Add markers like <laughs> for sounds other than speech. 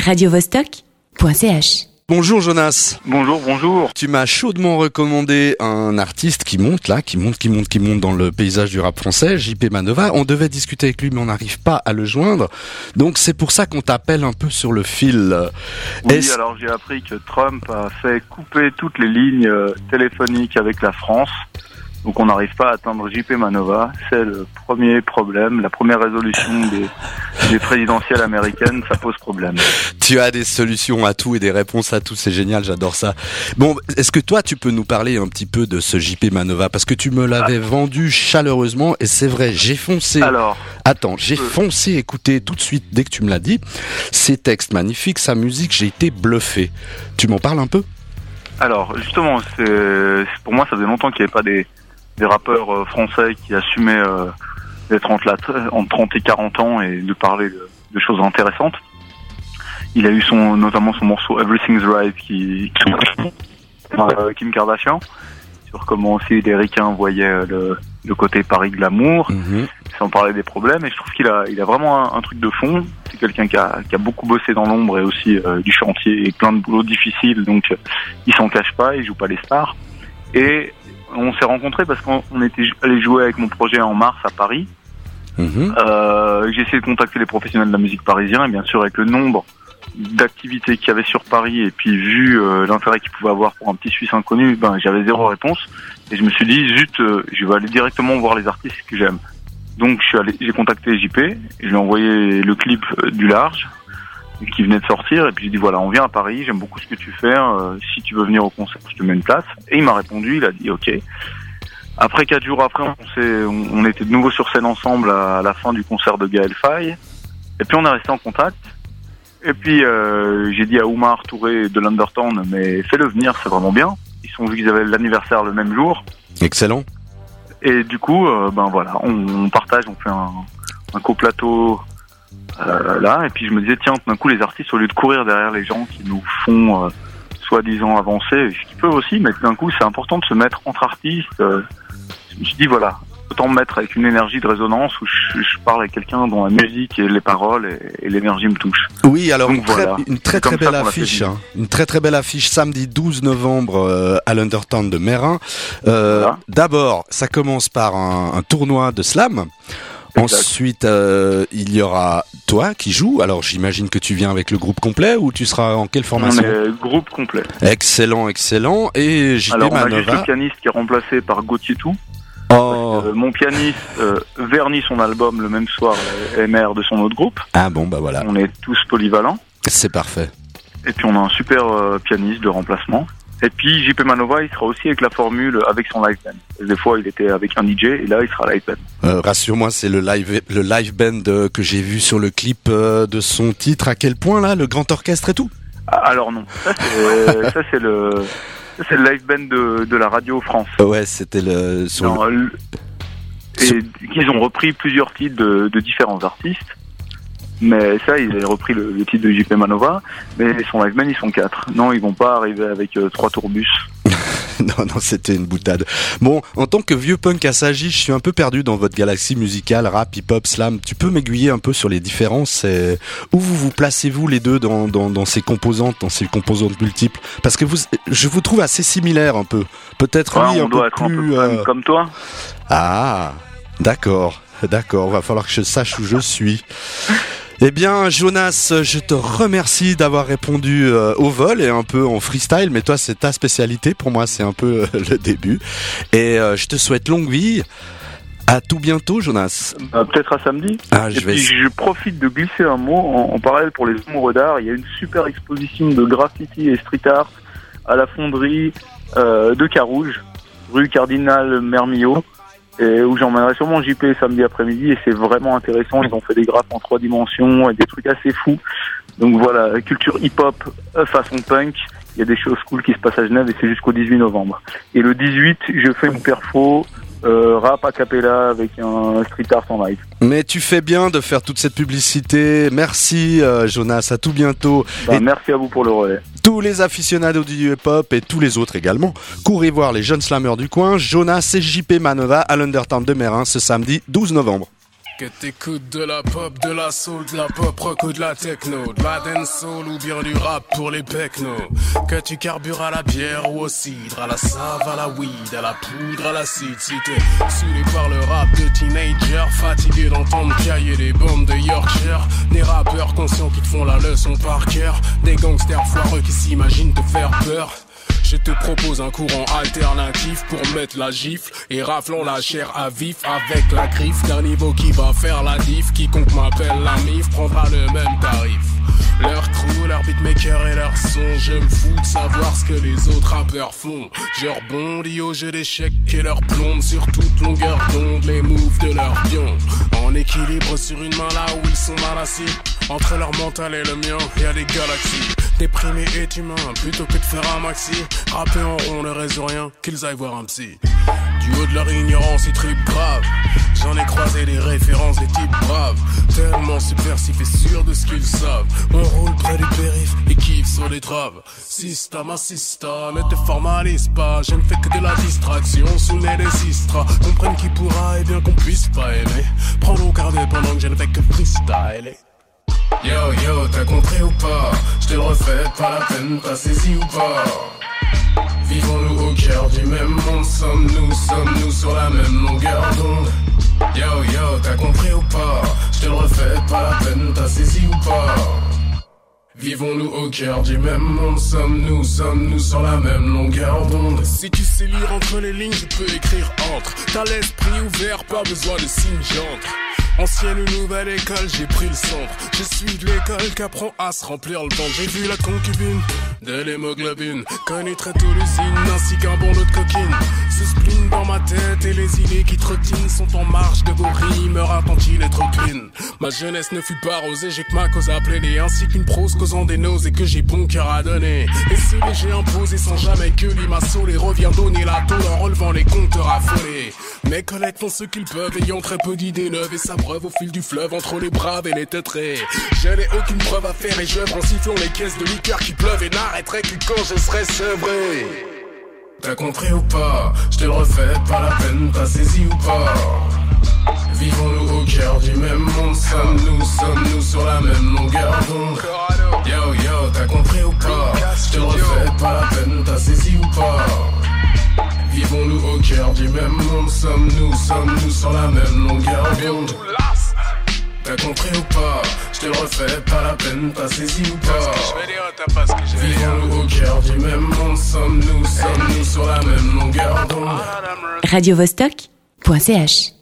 radiovostok.ch. Bonjour Jonas. Bonjour, bonjour. Tu m'as chaudement recommandé un artiste qui monte là, qui monte, qui monte, qui monte dans le paysage du rap français, JP Manova. On devait discuter avec lui, mais on n'arrive pas à le joindre. Donc c'est pour ça qu'on t'appelle un peu sur le fil. Oui, Est-ce- alors j'ai appris que Trump a fait couper toutes les lignes euh, téléphoniques avec la France. Donc on n'arrive pas à atteindre JP Manova. C'est le premier problème, la première résolution <laughs> des, des présidentielles américaines, ça pose problème. Tu as des solutions à tout et des réponses à tout, c'est génial, j'adore ça. Bon, est-ce que toi tu peux nous parler un petit peu de ce JP Manova? Parce que tu me l'avais vendu chaleureusement et c'est vrai, j'ai foncé. Alors, Attends, j'ai Euh. foncé écouter tout de suite dès que tu me l'as dit. Ses textes magnifiques, sa musique, j'ai été bluffé. Tu m'en parles un peu? Alors justement, pour moi ça faisait longtemps qu'il n'y avait pas des, des rappeurs euh, français qui assumaient euh, d'être entre, la- entre 30 et 40 ans et de parler de, de choses intéressantes. Il a eu son notamment son morceau Everything's Right qui, euh, Kim Kardashian sur comment aussi les ricains voyaient euh, le, le côté Paris glamour, sans parler des problèmes. Et je trouve qu'il a, il a vraiment un, un truc de fond. C'est quelqu'un qui a, qui a beaucoup bossé dans l'ombre et aussi euh, du chantier et plein de boulot difficile. Donc euh, il s'en cache pas, il joue pas les stars. Et on s'est rencontrés parce qu'on on était allé jouer avec mon projet en mars à Paris. Mhm. Euh, j'ai essayé de contacter les professionnels de la musique parisien et bien sûr avec le nombre d'activités qu'il y avait sur Paris et puis vu euh, l'intérêt qu'il pouvait avoir pour un petit Suisse inconnu, ben j'avais zéro réponse et je me suis dit zut, euh, je vais aller directement voir les artistes que j'aime. Donc je suis allé, j'ai contacté JP, je lui ai envoyé le clip euh, du large qui venait de sortir et puis j'ai dit voilà on vient à Paris, j'aime beaucoup ce que tu fais, euh, si tu veux venir au concert je te mets une place et il m'a répondu, il a dit ok. Après quatre jours après, on, s'est- on on était de nouveau sur scène ensemble à, à la fin du concert de Gaël Faye. Et puis on est resté en contact. Et puis euh, j'ai dit à Oumar Touré de l'Undertown, mais fais-le venir, c'est vraiment bien. Ils sont vu qu'ils avaient l'anniversaire le même jour. Excellent. Et du coup, euh, ben voilà, on, on partage, on fait un, un coplateau euh, là. Et puis je me disais, tiens, d'un coup, les artistes, au lieu de courir derrière les gens qui nous font euh, soi-disant avancer, ce qu'ils peuvent aussi, mais d'un coup, c'est important de se mettre entre artistes. euh, je me suis dit, voilà, autant me mettre avec une énergie de résonance où je, je parle avec quelqu'un dont la musique et les paroles et, et l'énergie me touchent. Oui, alors Donc une très, voilà. une très C'est très comme belle affiche, hein. une très très belle affiche samedi 12 novembre euh, à l'Undertown de Mérin. Euh, Voilà. D'abord, ça commence par un, un tournoi de slam. Exact. Ensuite, euh, il y aura toi qui joues. Alors, j'imagine que tu viens avec le groupe complet ou tu seras en quelle On formation est groupe complet. Excellent, excellent. Et JP Alors on a juste le pianiste qui est remplacé par Gauthier Tout. Oh. Euh, mon pianiste euh, vernit son album le même soir, MR de son autre groupe. Ah bon, bah voilà, On est tous polyvalents. c'est parfait. Et puis on a un super euh, pianiste de remplacement. Et puis JP Manova, il sera aussi avec la formule avec son live band. Des fois, il était avec un DJ et là, il sera live band. Euh, Rassure-moi, c'est le live, le live band euh, que j'ai vu sur le clip euh, de son titre. À quel point là, le grand orchestre et tout? Ah, alors non, ça c'est <laughs> le c'est le live band de, de la radio France. Ouais, c'était le sur Non, le- Sur- Et ils ont repris plusieurs titres de, de différents artistes. Mais ça, ils ont repris le, le titre de JP Manova. Mais son live band, ils sont quatre. Non, ils vont pas arriver avec euh, trois tourbus. <laughs> non, non, c'était une boutade. Bon, en tant que vieux punk assagi, je suis un peu perdu dans votre galaxie musicale, rap, hip-hop, slam. Tu peux m'aiguiller un peu sur les différences et Où vous vous placez-vous les deux dans, dans, dans ces composantes, dans ces composantes multiples? Parce que vous, je vous trouve assez similaires un peu. Peut-être Ouais, lui on un doit peu être un peu plus. euh, comme toi. Ah, d'accord, d'accord. Va falloir que je sache où je suis. Eh bien, Jonas, je te remercie d'avoir répondu euh, au vol et un peu en freestyle, mais toi, c'est ta spécialité. Pour moi, c'est un peu euh, le début. Et euh, je te souhaite longue vie. À tout bientôt, Jonas. Peut-être à samedi. Ah, Et je vais. puis je profite de glisser un mot en, en parallèle pour les amoureux d'art. Il y a une super exposition de graffiti et street art à la fonderie de Carouge, rue Cardinal Mermillot, et où j'emmènerai sûrement JP samedi après-midi. Et c'est vraiment intéressant. Ils ont fait des graphes en trois dimensions et des trucs assez fous. Donc voilà, culture hip-hop euh, façon punk. Il y a des choses cool qui se passent à Genève et c'est jusqu'au 18 novembre. Et le 18, je fais une perfo euh, rap a cappella avec un street art en live. Mais tu fais bien de faire toute cette publicité. Merci, euh, Jonas. À tout bientôt. Bah, Et- Merci à vous pour le relais. tous les aficionados du hip-hop et tous les autres également. Courez voir les jeunes slammers du coin, Jonas et JP Manova à l'Undertown de Mérin ce samedi 12 novembre. Que t'écoutes de la pop, de la soul, de la pop rock ou de la techno, de la soul ou bien du rap pour les pecnos. Que tu carbures à la bière ou au cidre, à la save, à la weed, à la poudre, à l'acide. Si t'es saoulé par le rap de teenager, fatigué d'entendre cailler des bombes de Yorkshire, des rappeurs conscients qui te font la leçon par cœur, des gangsters foireux qui s'imaginent te faire peur. Je te propose un courant alternatif pour mettre la gifle et raflons la chair à vif avec la griffe d'un niveau qui va faire la diff. Quiconque m'appelle la mif prendra le même tarif. Leur crew, leur beatmaker et leur son, je me fous de savoir ce que les autres rappeurs font. Je rebondis au jeu d'échecs et leur plombe sur toute longueur d'onde les moves de leur pion. En équilibre sur une main là où ils sont mal assis. Entre leur mental et le mien, y a des galaxies. Déprimé est humain, plutôt que de faire un maxi. Rapper en rond ne résout rien, qu'ils aillent voir un psy. Du haut de leur ignorance, ils tripent grave. J'en ai croisé des références des types braves. Tellement subversifs et sûrs de ce qu'ils savent. On roule près du périph' et kiffe sur les traves. Sista, ma sista, ne te formalise pas. Je ne fais que de la distraction sous les des sistras. Comprenne qui pourra et bien qu'on puisse pas aimer. Prends au carnet pendant que je ne fais que freestyle. Yo yo, t'as compris ou pas? Je te le refais, pas la peine, t'as saisi ou pas? Vivons-nous au cœur du même monde, sommes-nous, sommes-nous sur la même longueur d'onde? Yo yo, t'as compris ou pas? Je te le refais, pas la peine, t'as saisi ou pas? Vivons-nous au cœur du même monde, sommes-nous, sommes-nous sur la même longueur d'onde? Si tu sais lire entre les lignes, je peux écrire entre. T'as l'esprit ouvert, pas besoin de signes j'entre Ancienne ou nouvelle école, j'ai pris le centre. Je suis de l'école qui apprend à se remplir le ventre. J'ai vu la concubine de l'hémoglobine, tôt l'usine, ainsi qu'un bon lot de coquine. Ce spleen dans ma tête et les idées qui trottinent sont en marche de vos rimes, attend-il être clean. Ma jeunesse ne fut pas rosée, j'ai que ma cause à plaider, ainsi qu'une prose causant des nausées que j'ai bon cœur à donner. Et ce léger imposé sans jamais que l'immasso les revient donner la tôle en relevant les compteurs affolés. Mes collègues font ce qu'ils peuvent, ayant très peu d'idées neuves et ça au fil du fleuve entre les braves et les teutrés. Je n'ai aucune preuve à faire et je en sifflant les caisses de liqueur qui pleuvent et n'arrêterai que quand je serai sevré. T'as compris ou pas? Je te refais, pas la peine, t'as saisi ou pas? Sommes-nous, sommes-nous sur la même longueur d'onde. T'as compris ou pas? Je te le refais, pas la peine, t'as saisi ou pas? Vivons-nous au cœur du même monde, sommes-nous, sommes-nous sur la même longueur d'onde. Radio Vostok.ch